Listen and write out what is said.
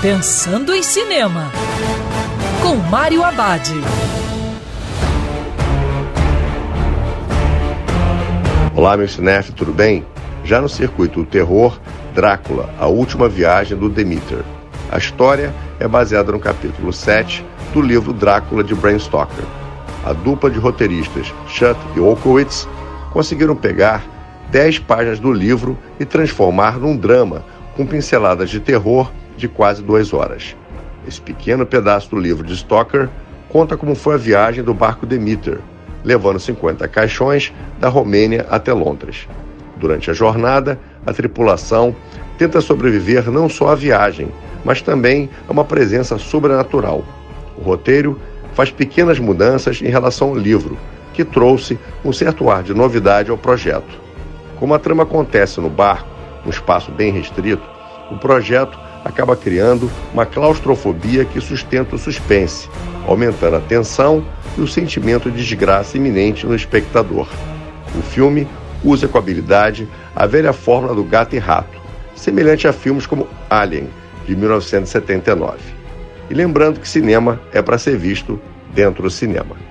Pensando em Cinema, com Mário Abad. Olá, meu cinef, tudo bem? Já no circuito terror, Drácula, a última viagem do Demeter. A história é baseada no capítulo 7 do livro Drácula de Bram Stoker. A dupla de roteiristas Schutt e Olkowitz conseguiram pegar 10 páginas do livro e transformar num drama com pinceladas de terror de quase duas horas. Esse pequeno pedaço do livro de Stoker conta como foi a viagem do barco Demeter, levando 50 caixões da Romênia até Londres. Durante a jornada, a tripulação tenta sobreviver não só à viagem, mas também a uma presença sobrenatural. O roteiro faz pequenas mudanças em relação ao livro, que trouxe um certo ar de novidade ao projeto. Como a trama acontece no barco, um espaço bem restrito, o projeto acaba criando uma claustrofobia que sustenta o suspense, aumentando a tensão e o sentimento de desgraça iminente no espectador. O filme usa com habilidade a velha fórmula do gato e rato, semelhante a filmes como Alien, de 1979. E lembrando que cinema é para ser visto dentro do cinema.